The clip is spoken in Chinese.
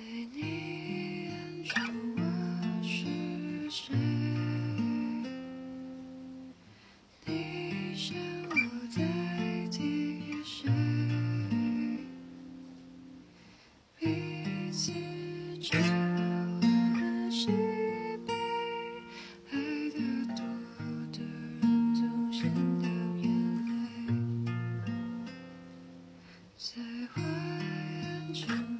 在你眼中我是谁你想我代替谁彼此交换喜悲爱的多的人总先掉眼泪在我眼中